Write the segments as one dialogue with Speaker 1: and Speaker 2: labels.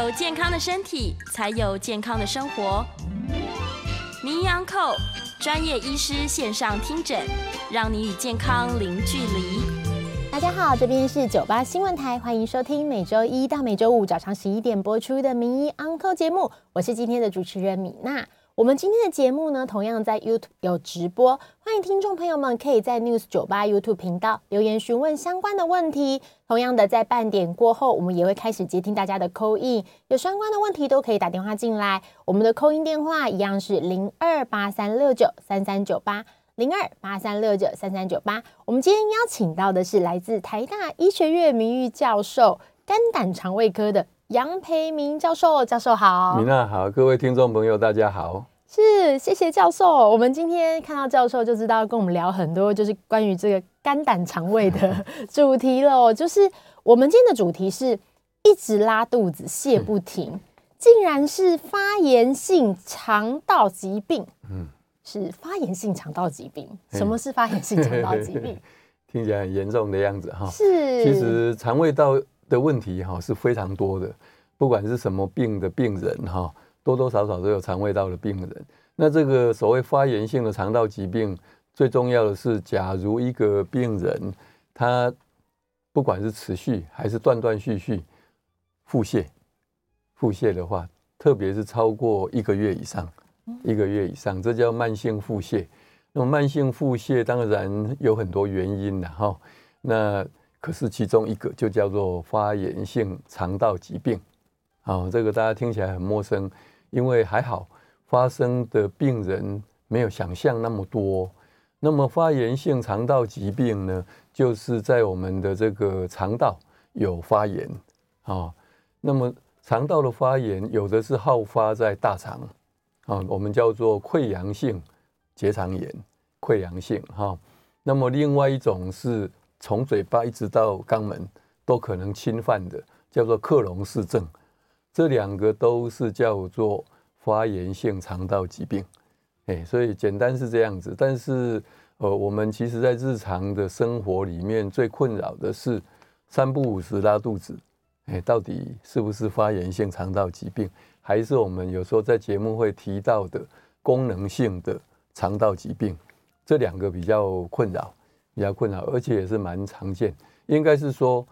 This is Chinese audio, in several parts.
Speaker 1: 有健康的身体，才有健康的生活。名医昂寇专业医师线上听诊，让你与健康零距离。
Speaker 2: 大家好，这边是九八新闻台，欢迎收听每周一到每周五早上十一点播出的名医昂寇节目，我是今天的主持人米娜。我们今天的节目呢，同样在 YouTube 有直播，欢迎听众朋友们可以在 News 九八 YouTube 频道留言询问相关的问题。同样的，在半点过后，我们也会开始接听大家的 call in，有相关的问题都可以打电话进来。我们的 call in 电话一样是零二八三六九三三九八零二八三六九三三九八。我们今天邀请到的是来自台大医学院名誉教授、肝胆肠胃科的杨培明教授。教授好，
Speaker 3: 米娜好，各位听众朋友大家好。
Speaker 2: 是，谢谢教授。我们今天看到教授就知道跟我们聊很多，就是关于这个肝胆肠胃的 主题了。就是我们今天的主题是一直拉肚子、泻不停，竟然是发炎性肠道疾病。嗯，是发炎性肠道疾病。什么是发炎性肠道疾病？
Speaker 3: 听起来很严重的样子哈。
Speaker 2: 是，
Speaker 3: 其实肠胃道的问题哈是非常多的，不管是什么病的病人哈。多多少少都有肠胃道的病人。那这个所谓发炎性的肠道疾病，最重要的是，假如一个病人他不管是持续还是断断续续腹泻，腹泻的话，特别是超过一个月以上，一个月以上，这叫慢性腹泻。那么慢性腹泻当然有很多原因的哈。那可是其中一个就叫做发炎性肠道疾病。啊，这个大家听起来很陌生。因为还好，发生的病人没有想象那么多。那么发炎性肠道疾病呢，就是在我们的这个肠道有发炎啊。那么肠道的发炎，有的是好发在大肠啊，我们叫做溃疡性结肠炎，溃疡性哈。那么另外一种是从嘴巴一直到肛门都可能侵犯的，叫做克隆氏症。这两个都是叫做发炎性肠道疾病，哎，所以简单是这样子。但是，呃，我们其实在日常的生活里面最困扰的是三不五时拉肚子，哎，到底是不是发炎性肠道疾病，还是我们有时候在节目会提到的功能性的肠道疾病？这两个比较困扰，比较困扰，而且也是蛮常见。应该是说，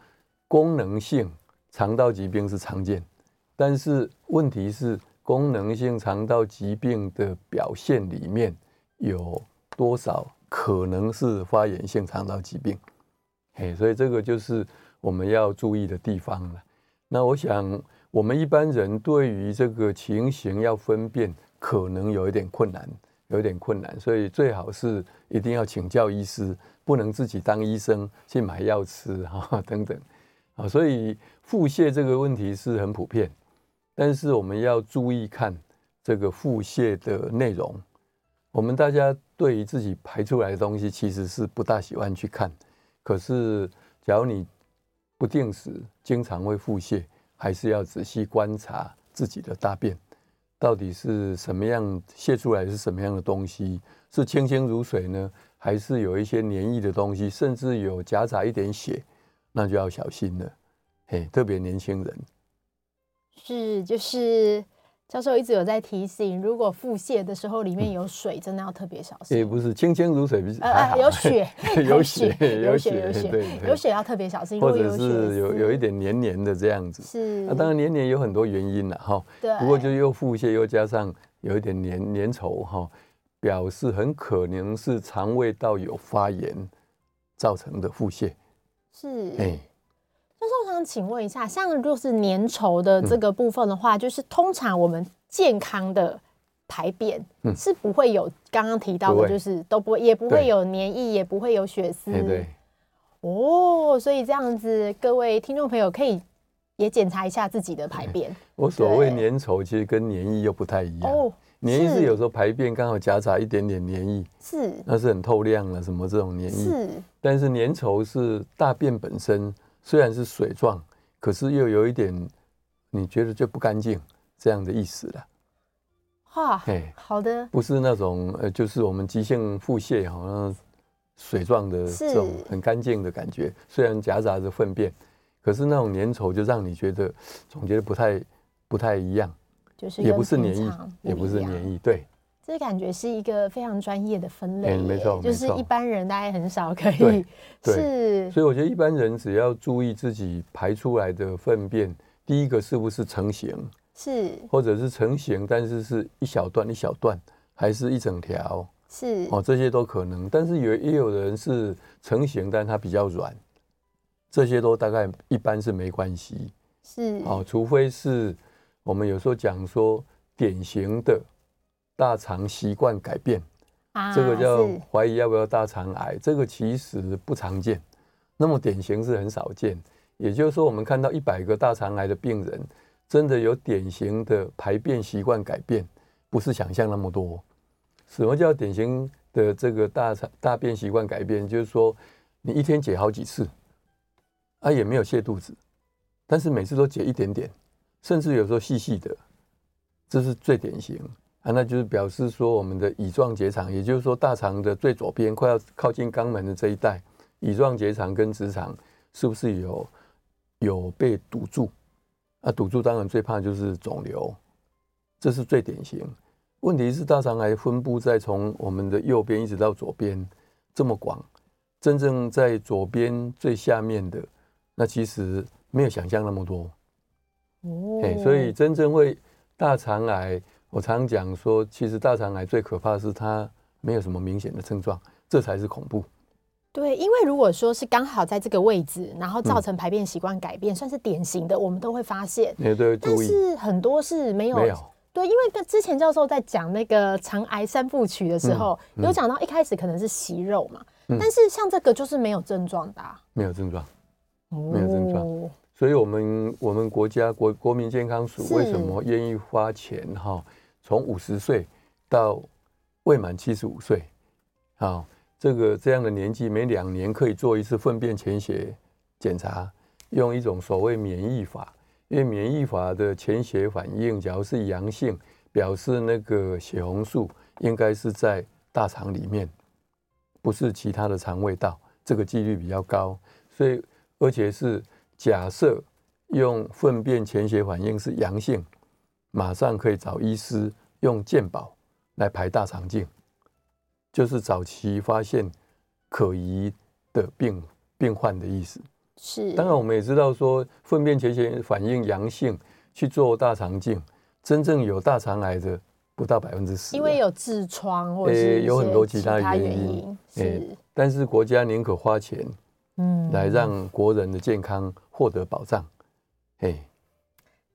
Speaker 3: 功能性肠道疾病是常见。但是问题是，功能性肠道疾病的表现里面有多少可能是发炎性肠道疾病？嘿，所以这个就是我们要注意的地方了。那我想，我们一般人对于这个情形要分辨，可能有一点困难，有一点困难。所以最好是一定要请教医师，不能自己当医生去买药吃 哈等等。啊，所以腹泻这个问题是很普遍。但是我们要注意看这个腹泻的内容。我们大家对于自己排出来的东西其实是不大喜欢去看。可是，假如你不定时、经常会腹泻，还是要仔细观察自己的大便，到底是什么样泄出来是什么样的东西？是清清如水呢，还是有一些黏液的东西，甚至有夹杂一点血？那就要小心了。嘿，特别年轻人。
Speaker 2: 是，就是教授一直有在提醒，如果腹泻的时候里面有水，真的要特别小心。
Speaker 3: 也不是清清如水，
Speaker 2: 呃呃，有血，
Speaker 3: 有血，
Speaker 2: 有血，有血，有血要特别小心。
Speaker 3: 或者是有有一点黏黏的这样子。
Speaker 2: 是，
Speaker 3: 那当然黏黏有很多原因了哈。对。不过就又腹泻又加上有一点黏黏稠哈，表示很可能是肠胃道有发炎造成的腹泻。
Speaker 2: 是。哎。教授，我想请问一下，像就是粘稠的这个部分的话，嗯、就是通常我们健康的排便，嗯、是不会有刚刚提到的，就是都不会，也不会有粘液，也不会有血丝。
Speaker 3: 对。
Speaker 2: 哦，所以这样子，各位听众朋友可以也检查一下自己的排便。
Speaker 3: 我所谓粘稠，其实跟粘液又不太一样。哦，黏液是有时候排便刚好夹杂一点点粘液，是，那是很透亮了，什么这种粘液。是，但是粘稠是大便本身虽然是水状，可是又有一点你觉得就不干净这样的意思了。
Speaker 2: 哇，好的，
Speaker 3: 不是那种呃，就是我们急性腹泻好像。水状的这种很干净的感觉，虽然夹杂着粪便，可是那种粘稠就让你觉得总觉得不太不太一样，
Speaker 2: 就是
Speaker 3: 也不是粘液，也不是粘液，对，
Speaker 2: 这感觉是一个非常专业的分类，
Speaker 3: 没错，
Speaker 2: 就是一般人大概很少可以，是，
Speaker 3: 所以我觉得一般人只要注意自己排出来的粪便，第一个是不是成型，是，或者是成型，但是是一小段一小段，还是一整条。是。哦，这些都可能，但是有也有人是成型，但它比较软，这些都大概一般是没关系。是。哦，除非是我们有时候讲说典型的大肠习惯改变，啊、这个叫怀疑要不要大肠癌，这个其实不常见，那么典型是很少见。也就是说，我们看到一百个大肠癌的病人，真的有典型的排便习惯改变，不是想象那么多。什么叫典型的这个大肠大便习惯改变？就是说，你一天解好几次，啊，也没有泻肚子，但是每次都解一点点，甚至有时候细细的，这是最典型啊。那就是表示说，我们的乙状结肠，也就是说大肠的最左边快要靠近肛门的这一带，乙状结肠跟直肠是不是有有被堵住？啊，堵住当然最怕就是肿瘤，这是最典型。问题是大肠癌分布在从我们的右边一直到左边这么广，真正在左边最下面的，那其实没有想象那么多。哦，所以真正会大肠癌，我常讲说，其实大肠癌最可怕的是它没有什么明显的症状，这才是恐怖。
Speaker 2: 对，因为如果说是刚好在这个位置，然后造成排便习惯改变，嗯、算是典型的，我们都会发现。
Speaker 3: 也对，
Speaker 2: 但是很多是没有。没有对，因为跟之前教授在讲那个肠癌三部曲的时候，嗯嗯、有讲到一开始可能是息肉嘛，嗯、但是像这个就是没有症状的、啊，
Speaker 3: 没有症状，没有症状。哦、所以我们我们国家国国民健康署为什么愿意花钱哈，从五十岁到未满七十五岁，好，这个这样的年纪，每两年可以做一次粪便潜血检查，用一种所谓免疫法。因为免疫法的潜血反应，假如是阳性，表示那个血红素应该是在大肠里面，不是其他的肠胃道，这个几率比较高。所以，而且是假设用粪便潜血反应是阳性，马上可以找医师用健保来排大肠镜，就是早期发现可疑的病病患的意思。是，当然我们也知道说，粪便潜血反应阳性去做大肠镜，真正有大肠癌的不到百分之十，
Speaker 2: 因为有痔疮或者是有很多其他原因。
Speaker 3: 是，但是国家宁可花钱，嗯，来让国人的健康获得保障。哎，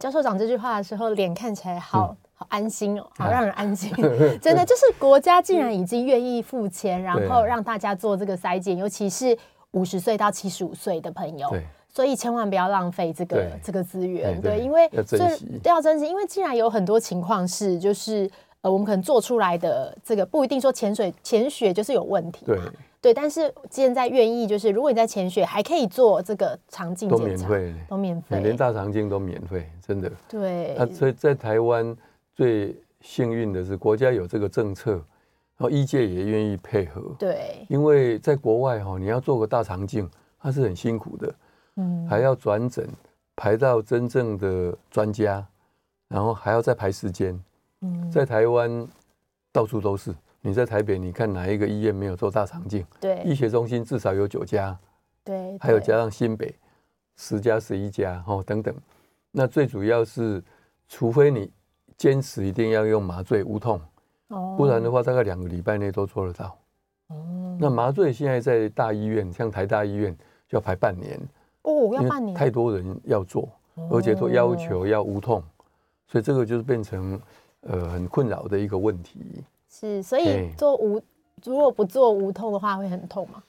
Speaker 2: 教授讲这句话的时候，脸看起来好好安心哦，好让人安心。真的，就是国家竟然已经愿意付钱，然后让大家做这个筛检，尤其是。五十岁到七十五岁的朋友，所以千万不要浪费这个这个资源，对，因为
Speaker 3: 要珍惜，
Speaker 2: 要珍惜，因为既然有很多情况是，就是呃，我们可能做出来的这个不一定说潜水潜血就是有问题，对，对，但是现在愿意就是，如果你在潜血还可以做这个肠镜
Speaker 3: 都免费，
Speaker 2: 都免费，
Speaker 3: 连大肠镜都免费，真的，
Speaker 2: 对。
Speaker 3: 那所以在台湾最幸运的是，国家有这个政策。然后医界也愿意配合，对，因为在国外哈，你要做个大肠镜，它是很辛苦的，嗯，还要转诊，排到真正的专家，然后还要再排时间，嗯，在台湾到处都是，你在台北，你看哪一个医院没有做大肠镜？对，医学中心至少有九家，对，还有加上新北十家、十一家，哦，等等。那最主要是，除非你坚持一定要用麻醉无痛。不然的话，大概两个礼拜内都做得到。哦，那麻醉现在在大医院，像台大医院就要排半年。
Speaker 2: 哦，要半年。
Speaker 3: 太多人要做，而且都要求要无痛，所以这个就是变成呃很困扰的一个问题。
Speaker 2: 是，所以做无如果不做无痛的话，会很痛吗？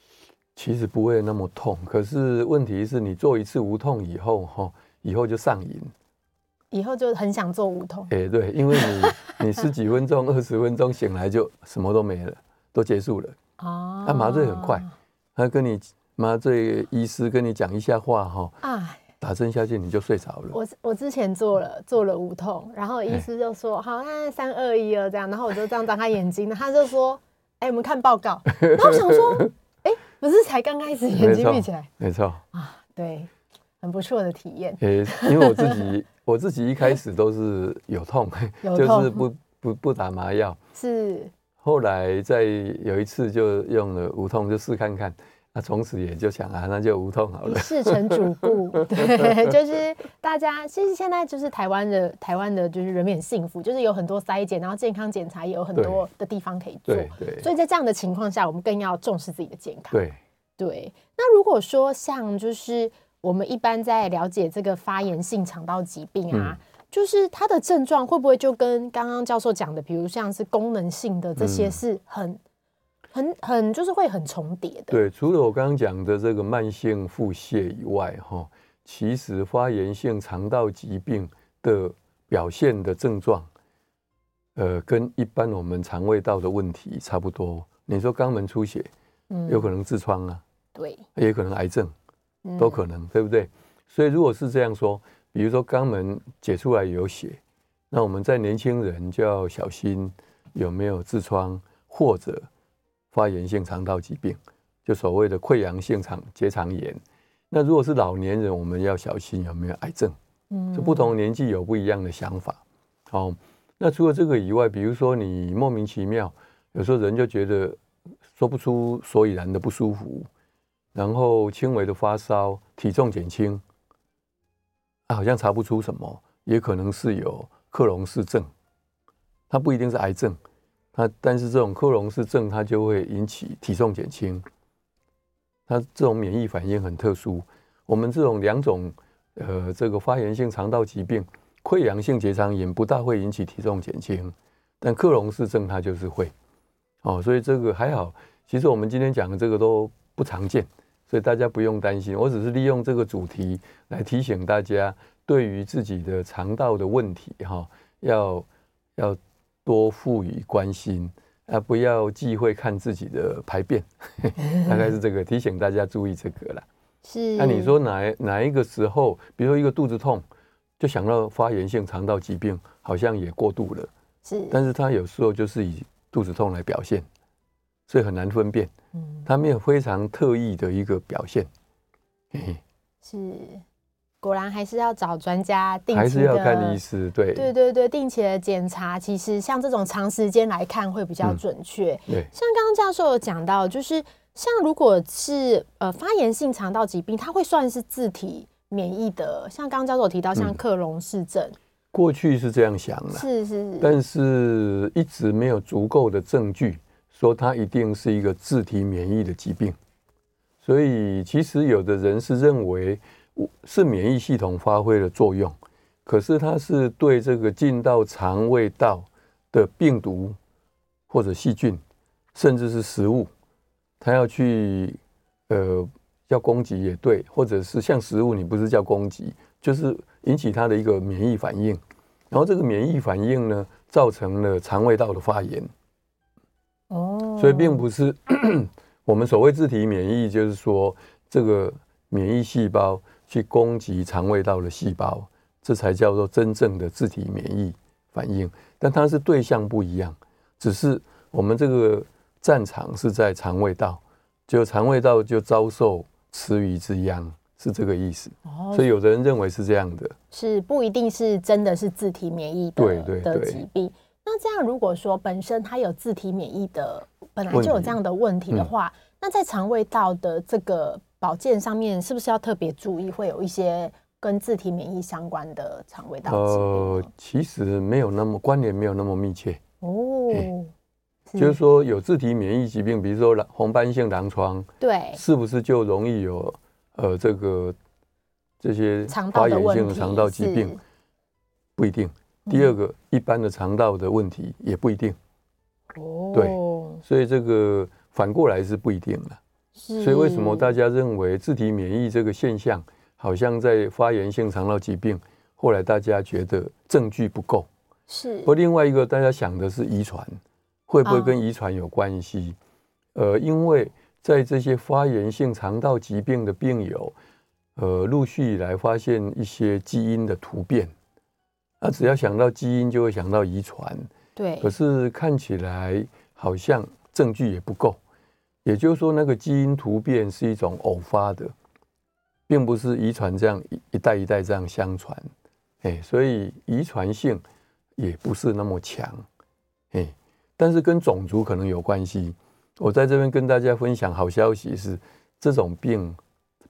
Speaker 3: 其实不会那么痛，可是问题是你做一次无痛以后，哈，以后就上瘾，
Speaker 2: 以后就很想做无痛。
Speaker 3: 哎、欸，对，因为你你十几分钟、二十分钟醒来就什么都没了，都结束了。哦，他麻醉很快，他跟你麻醉医师跟你讲一下话，哈，哎，打针下去你就睡着了。
Speaker 2: 我我之前做了做了无痛，然后医师就说、欸、好，那三二一了这样，然后我就这样张开眼睛，他就说，哎、欸，我们看报告。然后我想说。不是才刚开始，眼睛闭起来，
Speaker 3: 没错
Speaker 2: 啊，对，很不错的体验。
Speaker 3: 诶，因为我自己，我自己一开始都是有痛，有痛 就是不不不打麻药，
Speaker 2: 是。
Speaker 3: 后来在有一次就用了无痛，就试看看。那从此也就想啊，那就无痛好了。
Speaker 2: 事成主顾，对，就是大家其实现在就是台湾的台湾的，就是人民很幸福，就是有很多筛检，然后健康检查也有很多的地方可以做。对，对，所以在这样的情况下，我们更要重视自己的健康。
Speaker 3: 对
Speaker 2: 对。那如果说像就是我们一般在了解这个发炎性肠道疾病啊，嗯、就是它的症状会不会就跟刚刚教授讲的，比如像是功能性的这些是很。嗯很很就是会很重叠的。
Speaker 3: 对，除了我刚刚讲的这个慢性腹泻以外，哈，其实发炎性肠道疾病的表现的症状，呃，跟一般我们肠胃道的问题差不多。你说肛门出血，嗯，有可能痔疮啊，
Speaker 2: 对，
Speaker 3: 也可能癌症，都可能，对不对？所以如果是这样说，比如说肛门解出来有血，那我们在年轻人就要小心有没有痔疮或者。发炎性肠道疾病，就所谓的溃疡性肠结肠炎。那如果是老年人，我们要小心有没有癌症。嗯，就不同年纪有不一样的想法。哦，那除了这个以外，比如说你莫名其妙，有时候人就觉得说不出所以然的不舒服，然后轻微的发烧，体重减轻，啊，好像查不出什么，也可能是有克隆氏症，它不一定是癌症。它但是这种克隆氏症，它就会引起体重减轻。它这种免疫反应很特殊。我们这种两种，呃，这个发炎性肠道疾病，溃疡性结肠炎不大会引起体重减轻，但克隆氏症它就是会。哦，所以这个还好。其实我们今天讲的这个都不常见，所以大家不用担心。我只是利用这个主题来提醒大家，对于自己的肠道的问题，哈，要要。多赋予关心啊，不要忌讳看自己的排便，大概是这个提醒大家注意这个啦。
Speaker 2: 是，
Speaker 3: 那你说哪哪一个时候，比如说一个肚子痛，就想到发炎性肠道疾病，好像也过度了。
Speaker 2: 是，
Speaker 3: 但是他有时候就是以肚子痛来表现，所以很难分辨。嗯，他没有非常特异的一个表现。
Speaker 2: 是。果然还是要找专家定期的，
Speaker 3: 还是要看医师，对
Speaker 2: 对对对，定期的检查。其实像这种长时间来看会比较准确。
Speaker 3: 嗯、对，
Speaker 2: 像刚刚教授有讲到，就是像如果是呃发炎性肠道疾病，它会算是自体免疫的。像刚刚教授有提到，像克隆氏症、嗯，过
Speaker 3: 去是这样想的，
Speaker 2: 是是是，
Speaker 3: 但是一直没有足够的证据说它一定是一个自体免疫的疾病。所以其实有的人是认为。是免疫系统发挥了作用，可是它是对这个进到肠胃道的病毒或者细菌，甚至是食物，它要去呃叫攻击也对，或者是像食物，你不是叫攻击，就是引起它的一个免疫反应，然后这个免疫反应呢，造成了肠胃道的发炎。哦，所以并不是 我们所谓自体免疫，就是说这个免疫细胞。去攻击肠胃道的细胞，这才叫做真正的自体免疫反应。但它是对象不一样，只是我们这个战场是在肠胃道，就肠胃道就遭受池鱼之殃，是这个意思。所以有的人认为是这样的，
Speaker 2: 是不一定是真的是自体免疫对对的疾病。那这样如果说本身它有自体免疫的，本来就有这样的问题的话，那在肠胃道的这个。保健上面是不是要特别注意？会有一些跟自体免疫相关的肠胃道疾病？呃，
Speaker 3: 其实没有那么关联，没有那么密切哦。是就是说，有自体免疫疾病，比如说红斑性狼疮，
Speaker 2: 对，
Speaker 3: 是不是就容易有呃这个这些发炎性的肠道疾病？不一定第二个，一般的肠道的问题也不一定。
Speaker 2: 哦，
Speaker 3: 对，所以这个反过来是不一定的。所以为什么大家认为自体免疫这个现象，好像在发炎性肠道疾病，后来大家觉得证据不够。
Speaker 2: 是。
Speaker 3: 而另外一个大家想的是遗传，会不会跟遗传有关系？呃，因为在这些发炎性肠道疾病的病友，呃，陆续以来发现一些基因的突变。那只要想到基因，就会想到遗传。
Speaker 2: 对。
Speaker 3: 可是看起来好像证据也不够。也就是说，那个基因突变是一种偶发的，并不是遗传这样一代一代这样相传。哎，所以遗传性也不是那么强。哎，但是跟种族可能有关系。我在这边跟大家分享好消息是，这种病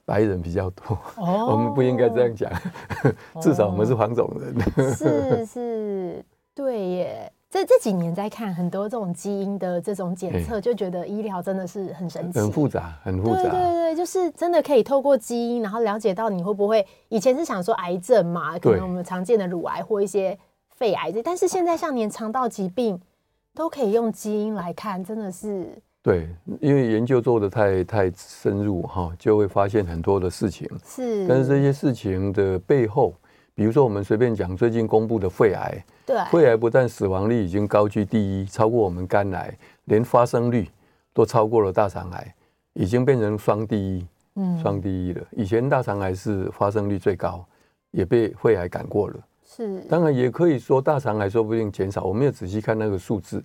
Speaker 3: 白人比较多。哦，我们不应该这样讲，至少我们是黄种人。
Speaker 2: 是是，对耶。这这几年在看很多这种基因的这种检测，就觉得医疗真的是很神奇，
Speaker 3: 很复杂，很复杂。
Speaker 2: 对对对，就是真的可以透过基因，然后了解到你会不会以前是想说癌症嘛，可能我们常见的乳癌或一些肺癌，但是现在像连肠道疾病都可以用基因来看，真的是。
Speaker 3: 对，因为研究做的太太深入哈，就会发现很多的事情。
Speaker 2: 是，
Speaker 3: 但是这些事情的背后，比如说我们随便讲最近公布的肺癌。
Speaker 2: 对，
Speaker 3: 肺癌不但死亡率已经高居第一，超过我们肝癌，连发生率都超过了大肠癌，已经变成双第一，嗯，双第一了。以前大肠癌是发生率最高，也被肺癌赶过了。
Speaker 2: 是，
Speaker 3: 当然也可以说大肠癌说不定减少，我没有仔细看那个数字，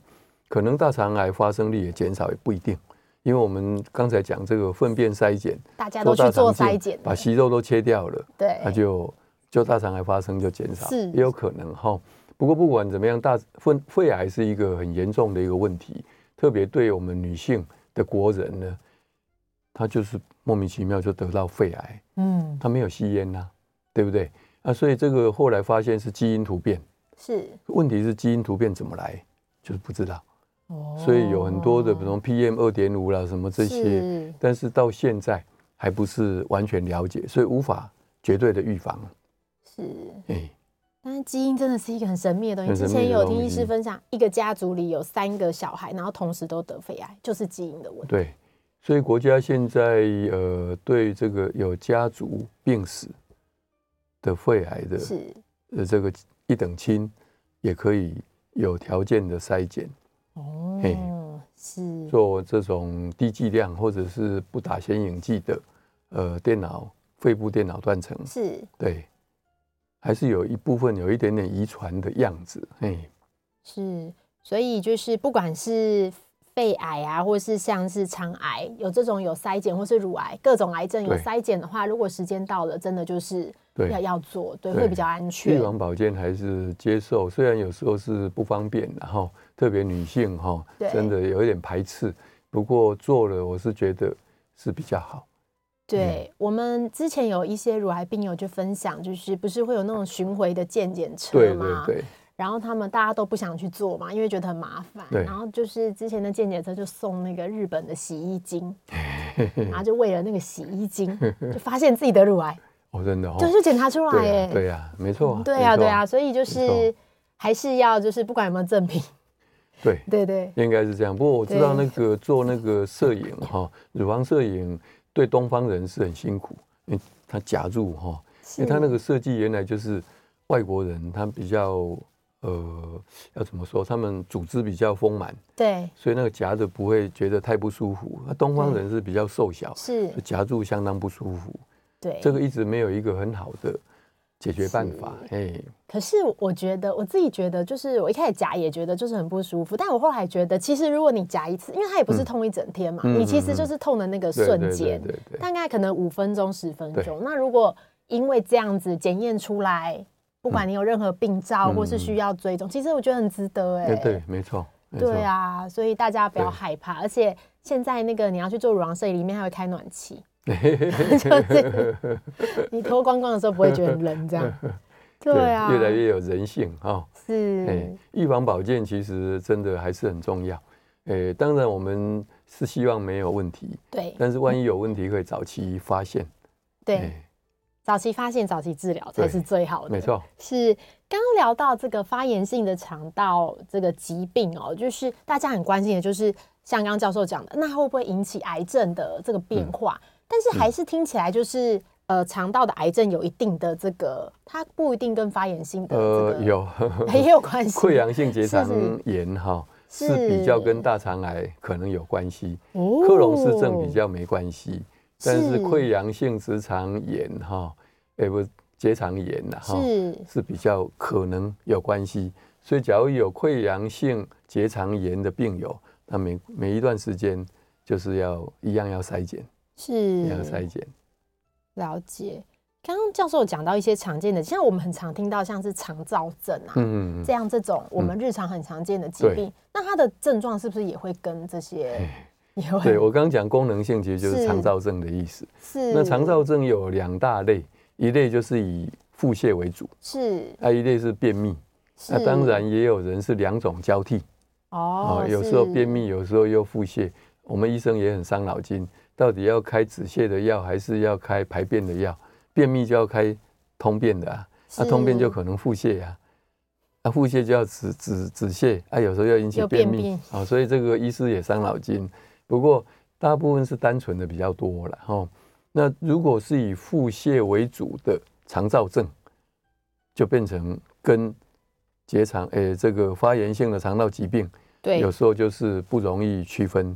Speaker 3: 可能大肠癌发生率也减少，也不一定，因为我们刚才讲这个粪便筛检，
Speaker 2: 大家都去做筛检，
Speaker 3: 把息肉都切掉了，
Speaker 2: 对，
Speaker 3: 那就就大肠癌发生就减少，
Speaker 2: 是，
Speaker 3: 也有可能哈。不过不管怎么样，大肺肺癌是一个很严重的一个问题，特别对我们女性的国人呢，她就是莫名其妙就得到肺癌，嗯，她没有吸烟呐，对不对？啊，所以这个后来发现是基因突变，
Speaker 2: 是，
Speaker 3: 问题是基因突变怎么来，就是不知道，哦，所以有很多的，比如 PM 二点五啦什么这些，但是到现在还不是完全了解，所以无法绝对的预防，
Speaker 2: 是，哎。但是基因真的是一个很神秘的东西。之前有听医师分享，一个家族里有三个小孩，然后同时都得肺癌，就是基因的问题。
Speaker 3: 对，所以国家现在呃，对这个有家族病史的肺癌的，是呃这个一等亲，也可以有条件的筛检。
Speaker 2: 哦，是
Speaker 3: 做这种低剂量或者是不打显影剂的呃电脑肺部电脑断层。
Speaker 2: 是，
Speaker 3: 对。还是有一部分有一点点遗传的样子，嘿，
Speaker 2: 是，所以就是不管是肺癌啊，或是像是肠癌，有这种有筛检，或是乳癌，各种癌症有筛检的话，如果时间到了，真的就是要要做，对，会比较安全。
Speaker 3: 预防保健还是接受，虽然有时候是不方便，然后特别女性哈，真的有一点排斥，不过做了，我是觉得是比较好。
Speaker 2: 对，我们之前有一些乳癌病友就分享，就是不是会有那种巡回的健检车吗？
Speaker 3: 对对对。
Speaker 2: 然后他们大家都不想去做嘛，因为觉得很麻烦。
Speaker 3: 对。
Speaker 2: 然后就是之前的健检车就送那个日本的洗衣精，然后就为了那个洗衣精，就发现自己得乳癌。
Speaker 3: 哦，真的哦。
Speaker 2: 就是检查出来哎。
Speaker 3: 对呀，没错。
Speaker 2: 对呀，对呀，所以就是还是要就是不管有没有赠品。
Speaker 3: 对
Speaker 2: 对对。
Speaker 3: 应该是这样。不过我知道那个做那个摄影哈，乳房摄影。对东方人是很辛苦，因为他夹住哈，因为他那个设计原来就是外国人，他比较呃要怎么说，他们组织比较丰满，
Speaker 2: 对，
Speaker 3: 所以那个夹着不会觉得太不舒服。那东方人是比较瘦小，
Speaker 2: 是
Speaker 3: 夹住相当不舒服。
Speaker 2: 对，
Speaker 3: 这个一直没有一个很好的。解决办法，哎，
Speaker 2: 可是我觉得我自己觉得，就是我一开始夹也觉得就是很不舒服，但我后来觉得，其实如果你夹一次，因为它也不是痛一整天嘛，你其实就是痛的那个瞬间，大概可能五分钟十分钟。那如果因为这样子检验出来，不管你有任何病灶或是需要追踪，其实我觉得很值得，哎，
Speaker 3: 对，没错，
Speaker 2: 对啊，所以大家不要害怕，而且现在那个你要去做乳房摄影，里面还会开暖气。就是你脱光光的时候不会觉得很冷，这样 对啊，
Speaker 3: 越来越有人性哈。
Speaker 2: 是，
Speaker 3: 预防保健其实真的还是很重要。诶，当然我们是希望没有问题，
Speaker 2: 对。
Speaker 3: 但是万一有问题，可以早期发现。
Speaker 2: 对，早期发现、早期治疗才是最好的。
Speaker 3: 没错，
Speaker 2: 是刚刚聊到这个发炎性的肠道这个疾病哦，就是大家很关心的，就是像刚刚教授讲的，那会不会引起癌症的这个变化？嗯、但是还是听起来就是、嗯、呃，肠道的癌症有一定的这个，它不一定跟发炎性的、这个、
Speaker 3: 呃有。
Speaker 2: 也有关系。
Speaker 3: 溃疡性结肠炎哈是，是，是比较跟大肠癌可能有关系，克隆氏症比较没关系。但是溃疡性直肠炎哈，哎不结肠炎呐哈，是比较可能有关系。所以假如有溃疡性结肠炎的病友，那每每一段时间就是要一样要筛检，
Speaker 2: 是
Speaker 3: 要筛检。
Speaker 2: 了解。刚刚教授有讲到一些常见的，像我们很常听到像是肠躁症啊，嗯，这样这种我们日常很常见的疾病，嗯、那它的症状是不是也会跟这些？
Speaker 3: 对，我刚刚讲功能性，其实就是肠躁症的意思。是。那肠躁症有两大类，一类就是以腹泻为主，是。那一类是便秘。那当然也有人是两种交替。哦。有时候便秘，有时候又腹泻。我们医生也很伤脑筋，到底要开止泻的药，还是要开排便的药？便秘就要开通便的啊，那通便就可能腹泻呀。那腹泻就要止止止泻，啊，有时候要引起便秘。啊，所以这个医师也伤脑筋。不过大部分是单纯的比较多了哈。那如果是以腹泻为主的肠燥症，就变成跟结肠诶、欸、这个发炎性的肠道疾病，对，有时候就是不容易区分。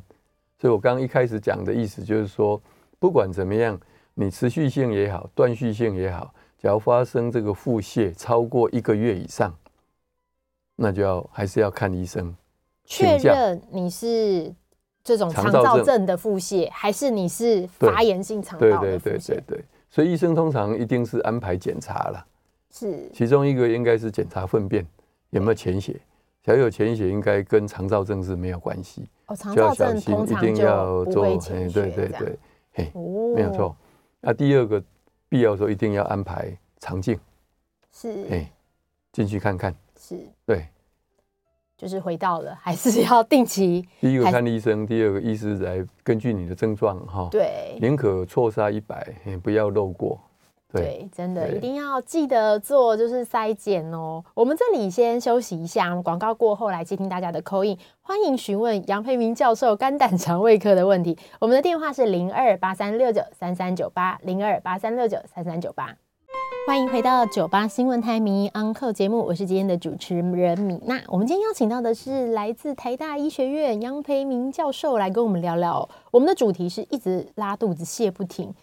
Speaker 3: 所以我刚刚一开始讲的意思就是说，不管怎么样，你持续性也好，断续性也好，只要发生这个腹泻超过一个月以上，那就要还是要看医生确认
Speaker 2: 你是。这种肠燥症的腹泻，还是你是发炎性肠道的？对对对对对，
Speaker 3: 所以医生通常一定是安排检查了，
Speaker 2: 是
Speaker 3: 其中一个应该是检查粪便有没有潜血，只要有潜血，应该跟肠燥症是没有关系。
Speaker 2: 哦，肠燥症通一定要做潜血，
Speaker 3: 对对对，嘿，没有错。那第二个必要的时候一定要安排肠镜，
Speaker 2: 是，
Speaker 3: 哎，进去看看，
Speaker 2: 是
Speaker 3: 对。
Speaker 2: 就是回到了，还是要定期。
Speaker 3: 第一个看医生，第二个医师来根据你的症状哈。
Speaker 2: 对。
Speaker 3: 宁可错杀一百，也不要漏过。
Speaker 2: 对，真的一定要记得做，就是筛检哦。我们这里先休息一下，广告过后来接听大家的 call in，欢迎询问杨培明教授肝胆肠胃科的问题。我们的电话是零二八三六九三三九八零二八三六九三三九八。欢迎回到九八新闻台名医 Uncle 节目，我是今天的主持人米娜。我们今天邀请到的是来自台大医学院杨培明教授来跟我们聊聊。我们的主题是一直拉肚子泻不停，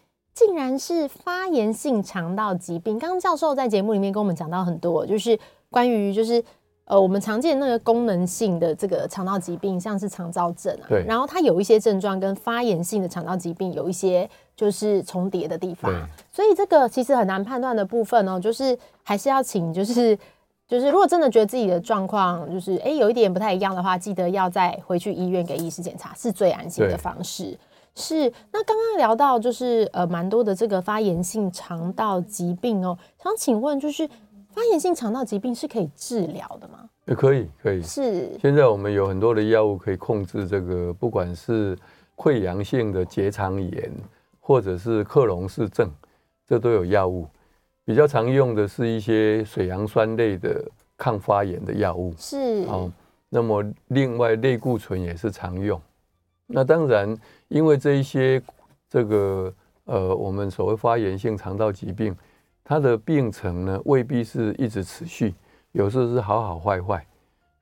Speaker 2: 竟然是发炎性肠道疾病。刚刚教授在节目里面跟我们讲到很多，就是关于就是。呃，我们常见的那个功能性的这个肠道疾病，像是肠燥症啊，对，然后它有一些症状跟发炎性的肠道疾病有一些就是重叠的地方，所以这个其实很难判断的部分哦，就是还是要请就是就是如果真的觉得自己的状况就是哎有一点不太一样的话，记得要再回去医院给医师检查，是最安心的方式。是，那刚刚聊到就是呃蛮多的这个发炎性肠道疾病哦，想请问就是。发炎性肠道疾病是可以治疗的吗？
Speaker 3: 也可以，可以。
Speaker 2: 是。
Speaker 3: 现在我们有很多的药物可以控制这个，不管是溃疡性的结肠炎，或者是克隆氏症，这都有药物。比较常用的是一些水杨酸类的抗发炎的药物。
Speaker 2: 是。
Speaker 3: 哦，那么另外类固醇也是常用。那当然，因为这一些这个呃，我们所谓发炎性肠道疾病。它的病程呢，未必是一直持续，有时候是好好坏坏，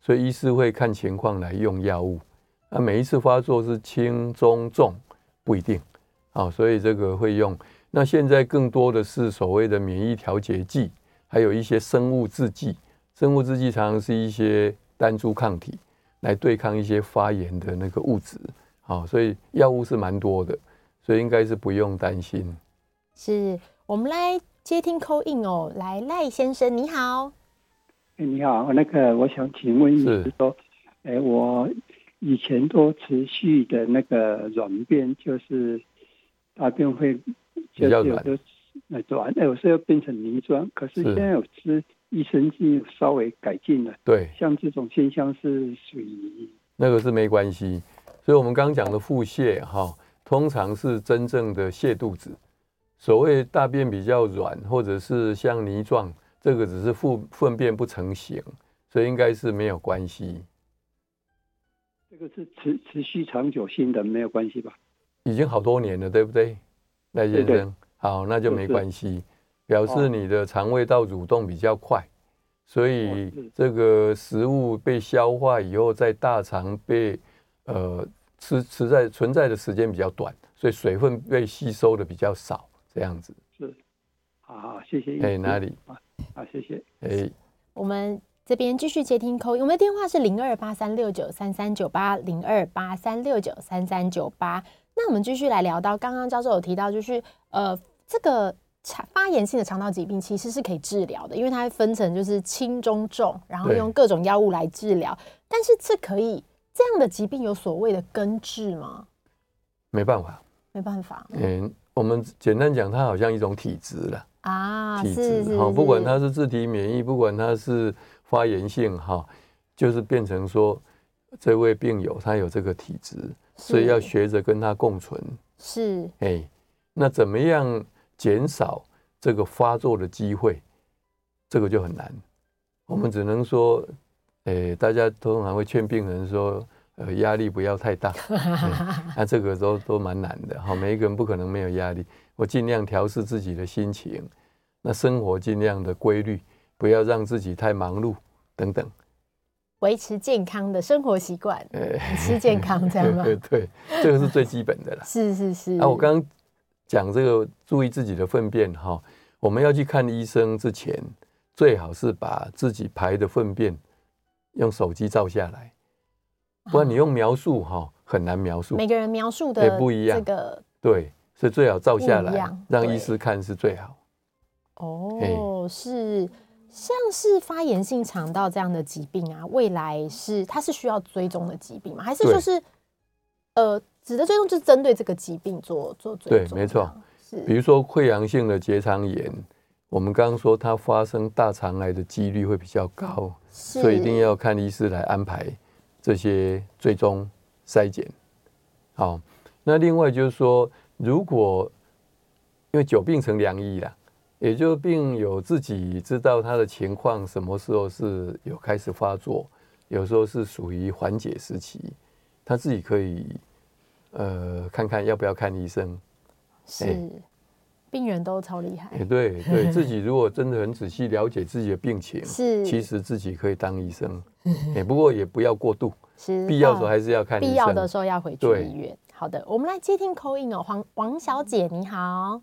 Speaker 3: 所以医师会看情况来用药物。那每一次发作是轻中重不一定，啊，所以这个会用。那现在更多的是所谓的免疫调节剂，还有一些生物制剂。生物制剂常常是一些单株抗体来对抗一些发炎的那个物质，啊，所以药物是蛮多的，所以应该是不用担心。
Speaker 2: 是我们来。接听 call in 哦，来赖先生你好，
Speaker 4: 哎你好，那个我想请问你是说，哎我以前都持续的那个软便，就是大便会就是有的那软，哎有时候变成泥状，可是现在有吃益生菌稍微改进了，
Speaker 3: 对，
Speaker 4: 像这种现象是属于
Speaker 3: 那个是没关系，所以我们刚刚讲的腹泻哈，通常是真正的泻肚子。所谓大便比较软，或者是像泥状，这个只是粪粪便不成形，所以应该是没有关系。
Speaker 4: 这个是持持续长久性的，没有关系吧？
Speaker 3: 已经好多年了，对不对，赖先生？对对好，那就没关系，是表示你的肠胃道蠕动比较快，所以这个食物被消化以后，在大肠被呃吃吃在存在的时间比较短，所以水分被吸收的比较少，这样子。
Speaker 4: 是，好好，谢谢。
Speaker 3: 哎，哪里？
Speaker 4: 好，谢谢。
Speaker 3: 哎，
Speaker 2: 我们。这边继续接听 call，我们的电话是零二八三六九三三九八零二八三六九三三九八。那我们继续来聊到刚刚教授有提到，就是呃，这个肠发炎性的肠道疾病其实是可以治疗的，因为它会分成就是轻中重，然后用各种药物来治疗。但是这可以这样的疾病有所谓的根治吗？
Speaker 3: 没办法，
Speaker 2: 没办法。
Speaker 3: 嗯，我们简单讲，它好像一种体质了
Speaker 2: 啊，
Speaker 3: 体质哈，不管它是自体免疫，不管它是。发炎性哈，就是变成说，这位病友他有这个体质，所以要学着跟他共存。
Speaker 2: 是，
Speaker 3: 哎、欸，那怎么样减少这个发作的机会？这个就很难。我们只能说，大家通常会劝病人说，呃，压力不要太大。那、欸、这个都都蛮难的哈，每一个人不可能没有压力。我尽量调试自己的心情，那生活尽量的规律。不要让自己太忙碌，等等，
Speaker 2: 维持健康的生活习惯，吃健康这样吗？
Speaker 3: 对对，这个是最基本的啦。
Speaker 2: 是是是。
Speaker 3: 啊，我刚刚讲这个，注意自己的粪便哈。我们要去看医生之前，最好是把自己排的粪便用手机照下来，不然你用描述哈很难描述。
Speaker 2: 每个人描述的也
Speaker 3: 不一样。
Speaker 2: 这个
Speaker 3: 对，所以最好照下来，让医师看是最好。
Speaker 2: 哦，是。像是发炎性肠道这样的疾病啊，未来是它是需要追踪的疾病吗？还是就是呃，指的追踪就是针对这个疾病做做追踪？对，
Speaker 3: 没错。
Speaker 2: 是，
Speaker 3: 比如说溃疡性的结肠炎，我们刚刚说它发生大肠癌的几率会比较高，所以一定要看医师来安排这些最终筛检。好，那另外就是说，如果因为久病成良医啦。也就病友自己知道他的情况，什么时候是有开始发作，有时候是属于缓解时期，他自己可以呃看看要不要看医生。
Speaker 2: 是，欸、病人都超厉害。
Speaker 3: 对对，自己如果真的很仔细了解自己的病情，是，其实自己可以当医生。哎、欸，不过也不要过度，是必要的时候还是要看医生。
Speaker 2: 必要的时候要回去医院。好的，我们来接听 call in 哦，黄王小姐你好。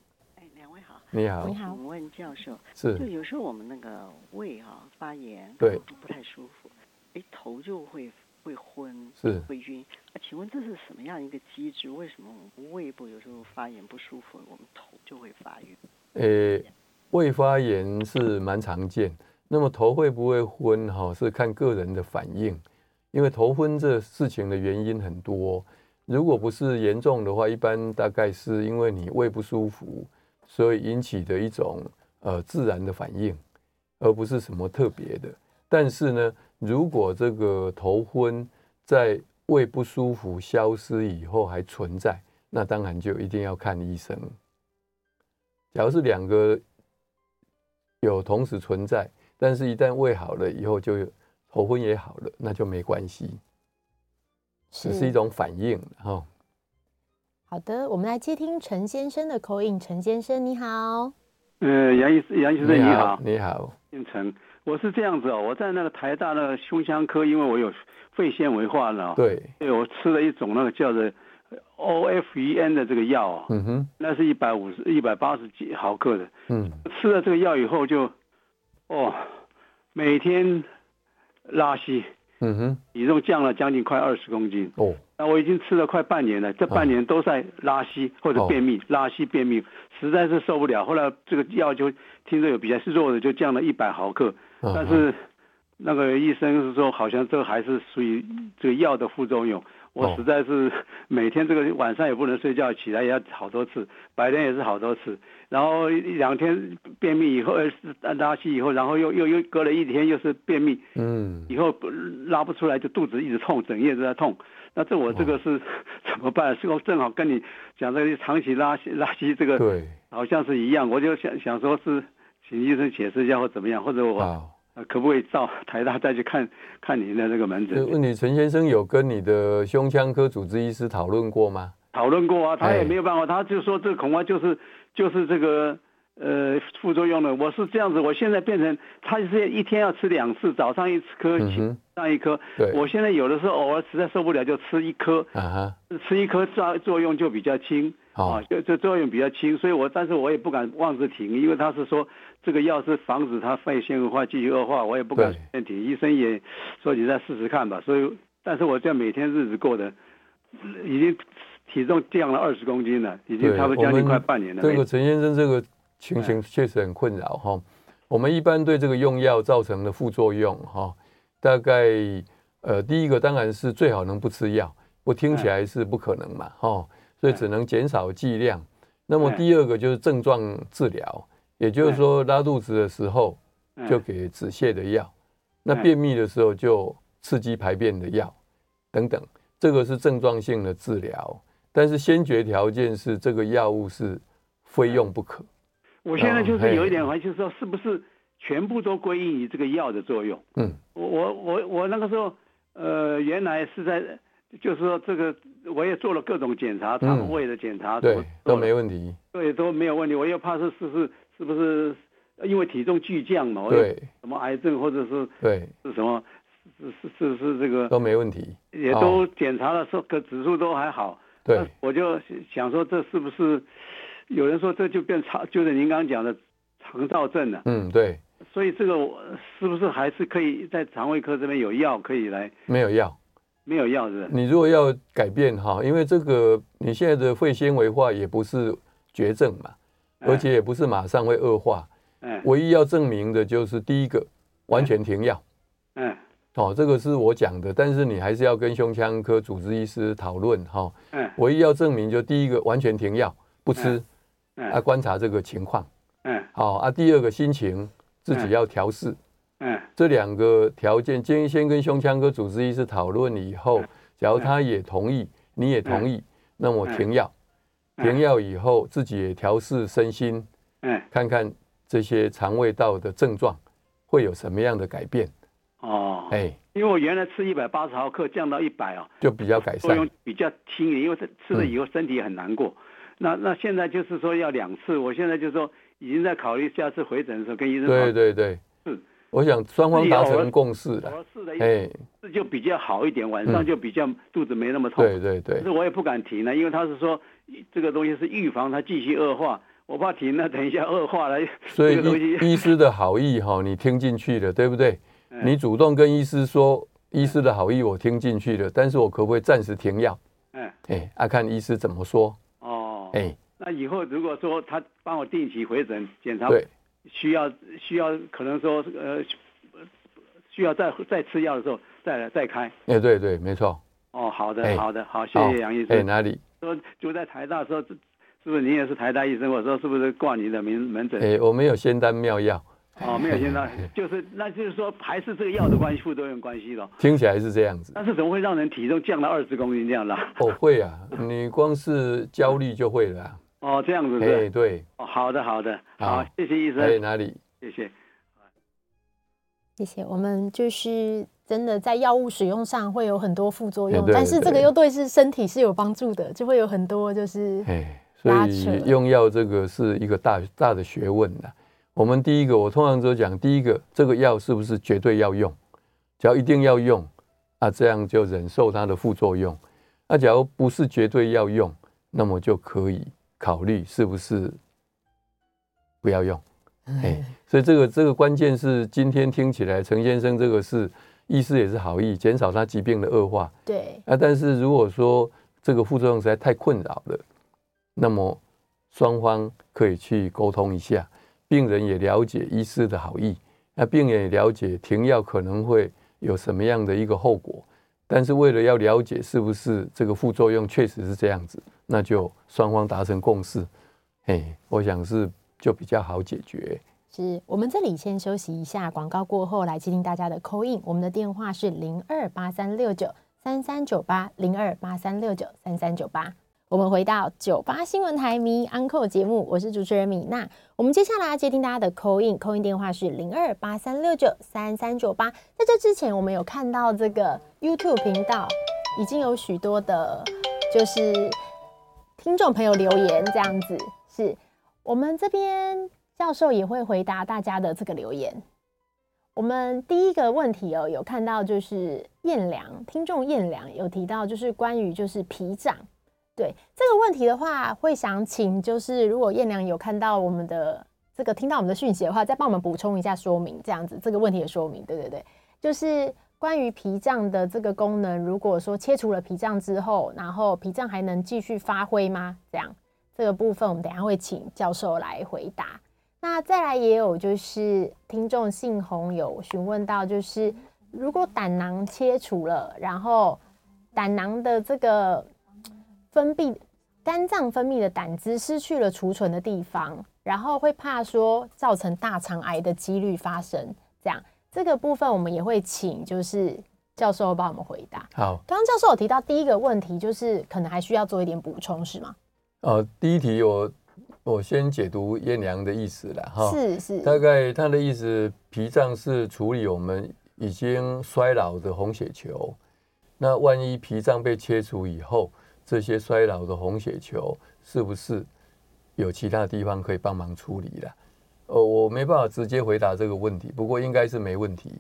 Speaker 3: 你好，
Speaker 5: 你好，请问教授，
Speaker 3: 是
Speaker 5: 就有时候我们那个胃哈、啊、发炎，
Speaker 3: 对，
Speaker 5: 不太舒服，哎，头就会会昏，
Speaker 3: 是
Speaker 5: 会晕。啊，请问这是什么样一个机制？为什么我们胃部有时候发炎不舒服，我们头就会发晕？
Speaker 3: 呃，胃发炎是蛮常见，那么头会不会昏哈？是看个人的反应，因为头昏这事情的原因很多。如果不是严重的话，一般大概是因为你胃不舒服。所以引起的一种呃自然的反应，而不是什么特别的。但是呢，如果这个头昏在胃不舒服消失以后还存在，那当然就一定要看医生。假如是两个有同时存在，但是一旦胃好了以后就头昏也好了，那就没关系，只是一种反应哈。
Speaker 2: 好的，我们来接听陈先生的 call in。陈先生，你好。
Speaker 6: 呃，杨医师，杨医生，你好。
Speaker 3: 你好。
Speaker 6: 姓陈，我是这样子哦，我在那个台大那个胸腔科，因为我有肺纤维化了。
Speaker 3: 对。
Speaker 6: 对，我吃了一种那个叫做 OFEN 的这个药啊。嗯哼。那是一百五十、一百八十几毫克的。嗯。吃了这个药以后就，哦，每天拉稀。嗯哼。体重降了将近快二十公斤。哦。那我已经吃了快半年了，这半年都在拉稀或者便秘，拉稀便秘，实在是受不了。后来这个药就听着有比较是弱的，就降了一百毫克。但是那个医生是说，好像这还是属于这个药的副作用。我实在是 每天这个晚上也不能睡觉，起来也要好多次，白天也是好多次。然后一两天便秘以后，呃，拉稀以后，然后又又又隔了一天又是便秘。嗯。以后拉不出来，就肚子一直痛，整夜都在痛。那这我这个是 怎么办？是我正好跟你讲这个长期拉稀拉稀这个，对，好像是一样，我就想想说是请医生解释一下或怎么样，或者我可不可以到台大再去看看您的这个门诊？
Speaker 3: 问你陈先生有跟你的胸腔科主治医师讨论过吗？
Speaker 6: 讨论过啊，他也没有办法，他就说这恐怕就是就是这个。呃，副作用了？我是这样子，我现在变成他是一天要吃两次，早上一颗，晚上一颗。对，我现在有的时候偶尔实在受不了，就吃一颗。啊哈，吃一颗作作用就比较轻。啊，就就作用比较轻，所以我但是我也不敢妄自停，因为他是说这个药是防止他肺纤维化继续恶化，我也不敢先停。医生也说你再试试看吧。所以，但是我这样每天日子过的已经体重降了二十公斤了，已经差不多将近快半年了。
Speaker 3: 这个陈先生这个。情形确实很困扰哈，我们一般对这个用药造成的副作用哈，大概呃第一个当然是最好能不吃药，我听起来是不可能嘛哈，所以只能减少剂量。那么第二个就是症状治疗，也就是说拉肚子的时候就给止泻的药，那便秘的时候就刺激排便的药等等，这个是症状性的治疗，但是先决条件是这个药物是非用不可。
Speaker 6: 我现在就是有一点怀疑，就是说是不是全部都归因于这个药的作用？嗯，我我我我那个时候，呃，原来是在，就是说这个我也做了各种检查，肠胃的检查，
Speaker 3: 对，都没问题，
Speaker 6: 对，都没有问题。我又怕是是是是不是因为体重巨降嘛？对，什么癌症或者是对是什么？是是是是这个
Speaker 3: 都没问题，
Speaker 6: 也都检查了，说个指数都还好。对，我就想说这是不是？有人说这就变肠，就是您刚刚讲的肠躁症了。
Speaker 3: 嗯，对。
Speaker 6: 所以这个我是不是还是可以在肠胃科这边有药可以来？
Speaker 3: 没有药，
Speaker 6: 没有药是？
Speaker 3: 你如果要改变哈，因为这个你现在的肺纤维化也不是绝症嘛，而且也不是马上会恶化。嗯。唯一要证明的就是第一个完全停药。嗯。哦，这个是我讲的，但是你还是要跟胸腔科主治医师讨论哈。嗯。唯一要证明就第一个完全停药不吃。啊，观察这个情况，嗯，好啊。第二个心情自己要调试，嗯，这两个条件，建议先跟胸腔科主治医师讨论以后，假如他也同意，你也同意，那我停药，停药以后自己也调试身心，嗯，看看这些肠胃道的症状会有什么样的改变。
Speaker 6: 哦，哎，因为我原来吃一百八十毫克降到一百啊，
Speaker 3: 就比较改善，
Speaker 6: 作用比较轻，因为吃了以后身体很难过。那那现在就是说要两次，我现在就是说已经在考虑下次回诊的时候跟医生。
Speaker 3: 对对对，是，我想双方达成共
Speaker 6: 识的，哎，是就比较好一点，晚上就比较肚子没那么痛。
Speaker 3: 对对对。
Speaker 6: 可是我也不敢停呢，因为他是说这个东西是预防它继续恶化，我怕停了，等一下恶化了。
Speaker 3: 所以医医师的好意哈，你听进去了，对不对？你主动跟医师说，医师的好意我听进去了，但是我可不可以暂时停药？哎，哎，要看医师怎么说。
Speaker 6: 哦哎，那以后如果说他帮我定期回诊检查，需要需要可能说呃需要再再吃药的时候再来再开。
Speaker 3: 哎，对对，没错。
Speaker 6: 哦，好的好的好，谢谢杨医生。
Speaker 3: 哎，哪里？
Speaker 6: 说就在台大说，是不是您也是台大医生？我说是不是挂你的名门诊？
Speaker 3: 哎，我没有仙丹妙药。
Speaker 6: 哦，没有仙丹，就是那就是说还是这个药的关系，副作用关系咯。
Speaker 3: 听起来是这样子。
Speaker 6: 但是怎么会让人体重降到二十公斤这样的？
Speaker 3: 哦，会啊，你光是焦虑就会了。
Speaker 6: 哦，这样子是。
Speaker 3: 哎，对。
Speaker 6: 哦，好的，好的，好，谢谢医生。
Speaker 3: 哎，哪里？
Speaker 6: 谢谢。
Speaker 2: 谢谢。我们就是真的在药物使用上会有很多副作用，但是这个又对是身体是有帮助的，就会有很多就是。
Speaker 3: 哎，所以用药这个是一个大大的学问的。我们第一个，我通常都讲，第一个，这个药是不是绝对要用？只要一定要用，啊，这样就忍受它的副作用。那假如不是绝对要用，那么就可以考虑是不是不要用。哎，所以这个这个关键是今天听起来，陈先生这个是医师也是好意，减少他疾病的恶化。
Speaker 2: 对。
Speaker 3: 啊，但是如果说这个副作用实在太困扰了，那么双方可以去沟通一下。病人也了解医师的好意，那病人也了解停药可能会有什么样的一个后果，但是为了要了解是不是这个副作用确实是这样子，那就双方达成共识，哎，我想是就比较好解决。
Speaker 2: 是我们这里先休息一下，广告过后来接听大家的 call in，我们的电话是零二八三六九三三九八零二八三六九三三九八。我们回到九八新闻台迷 Uncle 节目，我是主持人米娜。我们接下来要接听大家的 call in，call in 电话是零二八三六九三三九八。在这之前，我们有看到这个 YouTube 频道已经有许多的，就是听众朋友留言，这样子是我们这边教授也会回答大家的这个留言。我们第一个问题哦，有看到就是燕良听众燕良有提到，就是关于就是脾脏。对这个问题的话，会想请就是如果燕良有看到我们的这个听到我们的讯息的话，再帮我们补充一下说明，这样子这个问题的说明，对对对，就是关于脾脏的这个功能，如果说切除了脾脏之后，然后脾脏还能继续发挥吗？这样这个部分我们等下会请教授来回答。那再来也有就是听众姓洪有询问到，就是如果胆囊切除了，然后胆囊的这个。分泌肝脏分泌的胆汁失去了储存的地方，然后会怕说造成大肠癌的几率发生。这样这个部分我们也会请就是教授帮我们回答。
Speaker 3: 好，
Speaker 2: 刚刚教授有提到第一个问题，就是可能还需要做一点补充，是吗？
Speaker 3: 呃，第一题我我先解读燕良的意思了哈，
Speaker 2: 是是，
Speaker 3: 大概他的意思，脾脏是处理我们已经衰老的红血球，那万一脾脏被切除以后。这些衰老的红血球是不是有其他地方可以帮忙处理了？呃，我没办法直接回答这个问题，不过应该是没问题。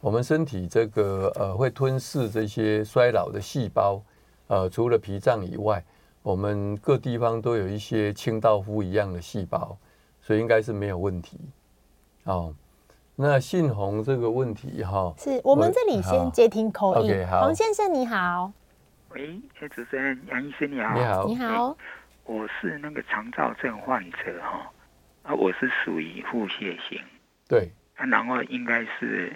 Speaker 3: 我们身体这个呃会吞噬这些衰老的细胞，呃，除了脾脏以外，我们各地方都有一些清道夫一样的细胞，所以应该是没有问题。哦，那姓洪这个问题哈，
Speaker 2: 是我们这里先接听。
Speaker 3: OK，好，
Speaker 2: 黄先生你好。
Speaker 7: 喂，主持人杨医生你好，
Speaker 3: 你好，
Speaker 2: 你好，
Speaker 7: 我是那个肠躁症患者哈，啊，我是属于腹泻型，
Speaker 3: 对，
Speaker 7: 啊，然后应该是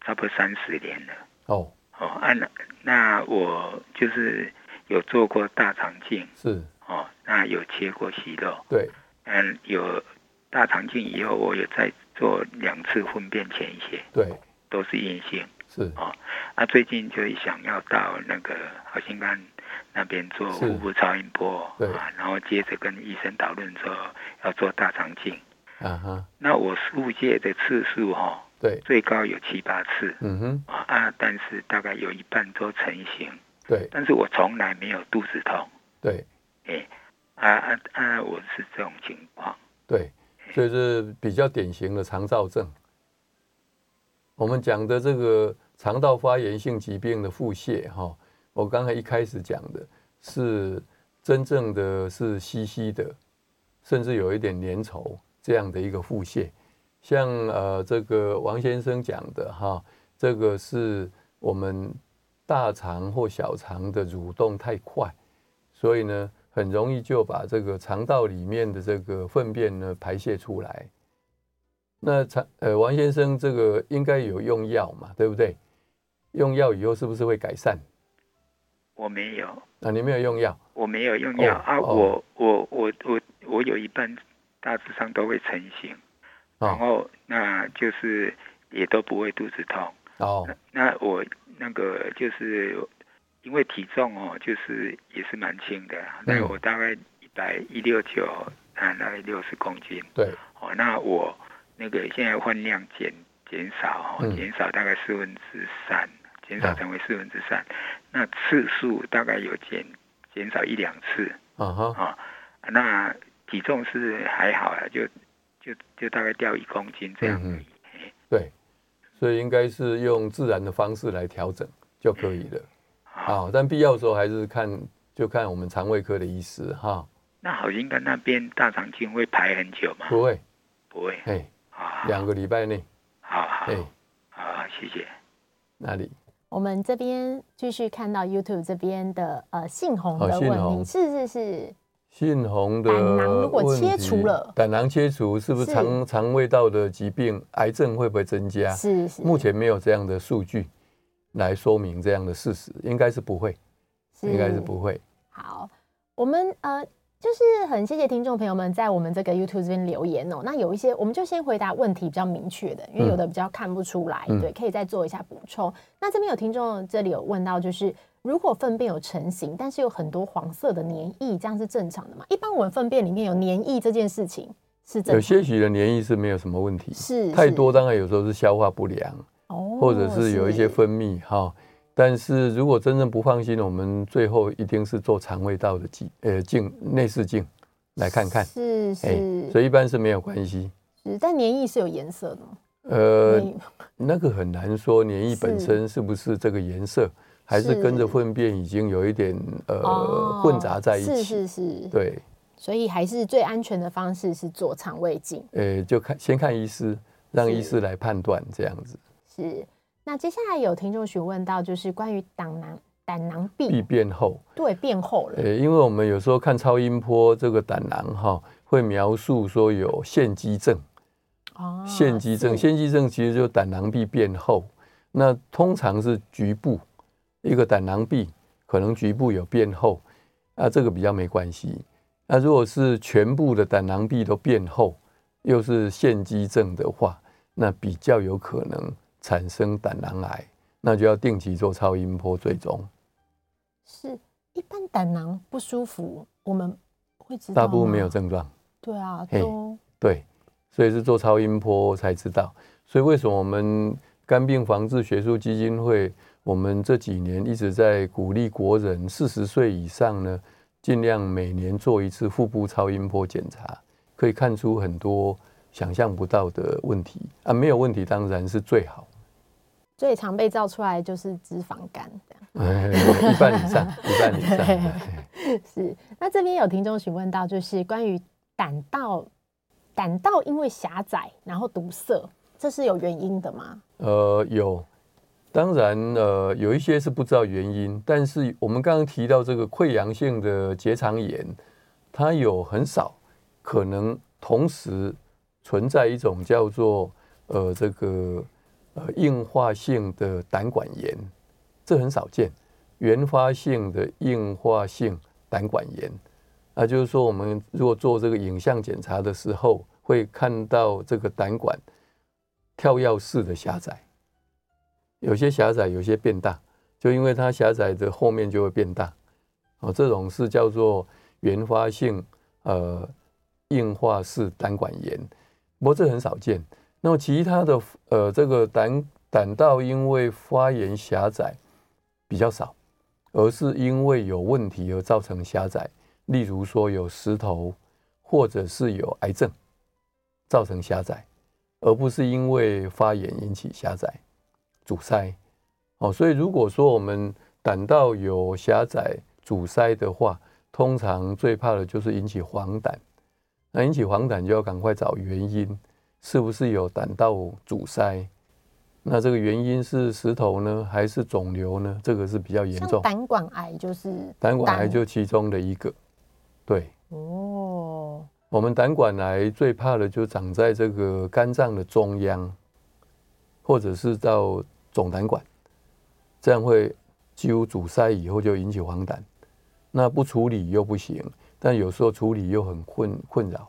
Speaker 7: 差不多三十年了，
Speaker 3: 哦，
Speaker 7: 哦，啊，那那我就是有做过大肠镜，
Speaker 3: 是，
Speaker 7: 哦，那有切过息肉，
Speaker 3: 对，
Speaker 7: 嗯，有大肠镜以后，我有再做两次粪便潜血，
Speaker 3: 对，
Speaker 7: 都是阴性。
Speaker 3: 是。
Speaker 7: 哦，啊，最近就想要到那个好心肝那边做腹部超音波，
Speaker 3: 对。
Speaker 7: 啊，然后接着跟医生讨论说要做大肠镜，
Speaker 3: 啊哈，
Speaker 7: 那我腹泻的次数哈、哦，
Speaker 3: 对，
Speaker 7: 最高有七八次，
Speaker 3: 嗯哼，
Speaker 7: 啊，但是大概有一半都成型，
Speaker 3: 对，
Speaker 7: 但是我从来没有肚子痛，
Speaker 3: 对，
Speaker 7: 哎，啊啊啊，我是这种情况，
Speaker 3: 对，所以是比较典型的肠燥症。我们讲的这个肠道发炎性疾病的腹泻，哈，我刚才一开始讲的是真正的是稀稀的，甚至有一点粘稠这样的一个腹泻。像呃这个王先生讲的哈，这个是我们大肠或小肠的蠕动太快，所以呢很容易就把这个肠道里面的这个粪便呢排泄出来。那肠呃，王先生这个应该有用药嘛，对不对？用药以后是不是会改善？
Speaker 7: 我没有。
Speaker 3: 啊，你没有用药？
Speaker 7: 我没有用药、哦、啊，我我我我我，我有一半大致上都会成型，哦、然后那就是也都不会肚子痛。
Speaker 3: 哦。
Speaker 7: 那，那我那个就是因为体重哦，就是也是蛮轻的，那、嗯、我大概一百一六九啊，大概六十公斤。
Speaker 3: 对。
Speaker 7: 哦，那我。那个现在饭量减减少，减少大概四分之三，减少成为四分之三。那次数大概有减减少一两次。啊哈啊，那体重是还好了，就就就大概掉一公斤这样。嗯，
Speaker 3: 对，所以应该是用自然的方式来调整就可以了。好，但必要的时候还是看就看我们肠胃科的医师哈。
Speaker 7: 那好心肝那边大肠镜会排很久吗？
Speaker 3: 不会，
Speaker 7: 不会。
Speaker 3: 哎。两个礼拜内，
Speaker 7: 好好，好，谢谢。
Speaker 3: 哪里？
Speaker 2: 我们这边继续看到 YouTube 这边的呃姓洪的问题，是是是，
Speaker 3: 姓洪的
Speaker 2: 胆囊如果切除了，
Speaker 3: 胆囊切除是不是肠肠胃道的疾病，癌症会不会增加？
Speaker 2: 是是，
Speaker 3: 目前没有这样的数据来说明这样的事实，应该是不会，应该是不会。
Speaker 2: 好，我们呃。就是很谢谢听众朋友们在我们这个 YouTube 这边留言哦。那有一些，我们就先回答问题比较明确的，因为有的比较看不出来，嗯、对，可以再做一下补充。那这边有听众这里有问到，就是如果粪便有成型，但是有很多黄色的黏液，这样是正常的吗？一般我们粪便里面有黏液这件事情是正常的，有
Speaker 3: 些许的黏液是没有什么问题，是太多当然有时候是消化不良，哦，或者是有一些分泌哈。但是如果真正不放心，我们最后一定是做肠胃道的镜，呃，镜内视镜来看看。是是、欸，所以一般是没有关系。
Speaker 2: 是，但黏液是有颜色的吗？
Speaker 3: 呃，那个很难说，黏液本身是不是这个颜色，是还是跟着粪便已经有一点呃、哦、混杂在一起？是是是，对。
Speaker 2: 所以还是最安全的方式是做肠胃镜。
Speaker 3: 呃、欸，就看先看医师，让医师来判断这样子。
Speaker 2: 是。那接下来有听众询问到，就是关于胆囊胆囊壁
Speaker 3: 壁变厚，
Speaker 2: 对，变厚了。
Speaker 3: 呃，因为我们有时候看超音波，这个胆囊哈会描述说有腺肌症。哦，腺肌症，腺肌症其实就是胆囊壁变厚。那通常是局部一个胆囊壁可能局部有变厚，那这个比较没关系。那如果是全部的胆囊壁都变厚，又是腺肌症的话，那比较有可能。产生胆囊癌，那就要定期做超音波追踪。
Speaker 2: 是，一般胆囊不舒服，我们会知道。
Speaker 3: 大部分没有症状。
Speaker 2: 对啊，都
Speaker 3: 对，所以是做超音波才知道。所以为什么我们肝病防治学术基金会，我们这几年一直在鼓励国人四十岁以上呢，尽量每年做一次腹部超音波检查，可以看出很多想象不到的问题啊，没有问题当然是最好。
Speaker 2: 最常被造出来就是脂肪肝，这样
Speaker 3: 一半以上，一半以上。
Speaker 2: 是。那这边有听众询问到，就是关于胆道，胆道因为狭窄然后堵塞，这是有原因的吗？
Speaker 3: 呃，有。当然，呃，有一些是不知道原因，但是我们刚刚提到这个溃疡性的结肠炎，它有很少可能同时存在一种叫做呃这个。呃，硬化性的胆管炎，这很少见。原发性的硬化性胆管炎，那就是说，我们如果做这个影像检查的时候，会看到这个胆管跳跃式的狭窄，有些狭窄，有些变大，就因为它狭窄的后面就会变大。哦，这种是叫做原发性呃硬化式胆管炎，不过这很少见。那么其他的呃，这个胆胆道因为发炎狭窄比较少，而是因为有问题而造成狭窄，例如说有石头，或者是有癌症造成狭窄，而不是因为发炎引起狭窄阻塞。哦，所以如果说我们胆道有狭窄阻塞的话，通常最怕的就是引起黄疸。那引起黄疸就要赶快找原因。是不是有胆道阻塞？那这个原因是石头呢，还是肿瘤呢？这个是比较严重。
Speaker 2: 胆管癌就是
Speaker 3: 胆管癌就其中的一个。对哦，我们胆管癌最怕的就长在这个肝脏的中央，或者是到总胆管，这样会几乎阻塞以后就引起黄疸。那不处理又不行，但有时候处理又很困困扰。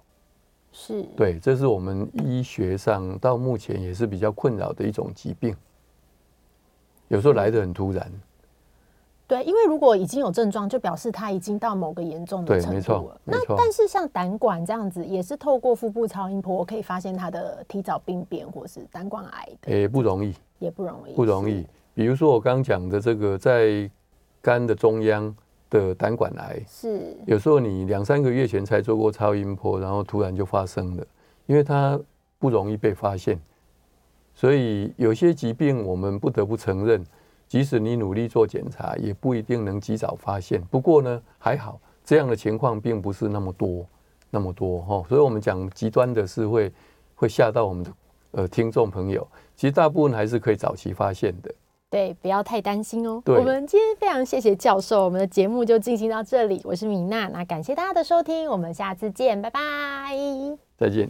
Speaker 3: 是对，这是我们医学上到目前也是比较困扰的一种疾病，有时候来的很突然。
Speaker 2: 对，因为如果已经有症状，就表示它已经到某个严重的程度了。那但是像胆管这样子，也是透过腹部超音波可以发现它的提早病变或是胆管癌的。
Speaker 3: 诶，不容易，
Speaker 2: 也不容易，
Speaker 3: 不容易。比如说我刚讲的这个，在肝的中央。的胆管癌是有时候你两三个月前才做过超音波，然后突然就发生了，因为它不容易被发现，所以有些疾病我们不得不承认，即使你努力做检查，也不一定能及早发现。不过呢，还好这样的情况并不是那么多，那么多哈。所以我们讲极端的是会会吓到我们的呃听众朋友，其实大部分还是可以早期发现的。
Speaker 2: 对，不要太担心哦。我们今天非常谢谢教授，我们的节目就进行到这里。我是米娜，那感谢大家的收听，我们下次见，拜拜。
Speaker 3: 再见。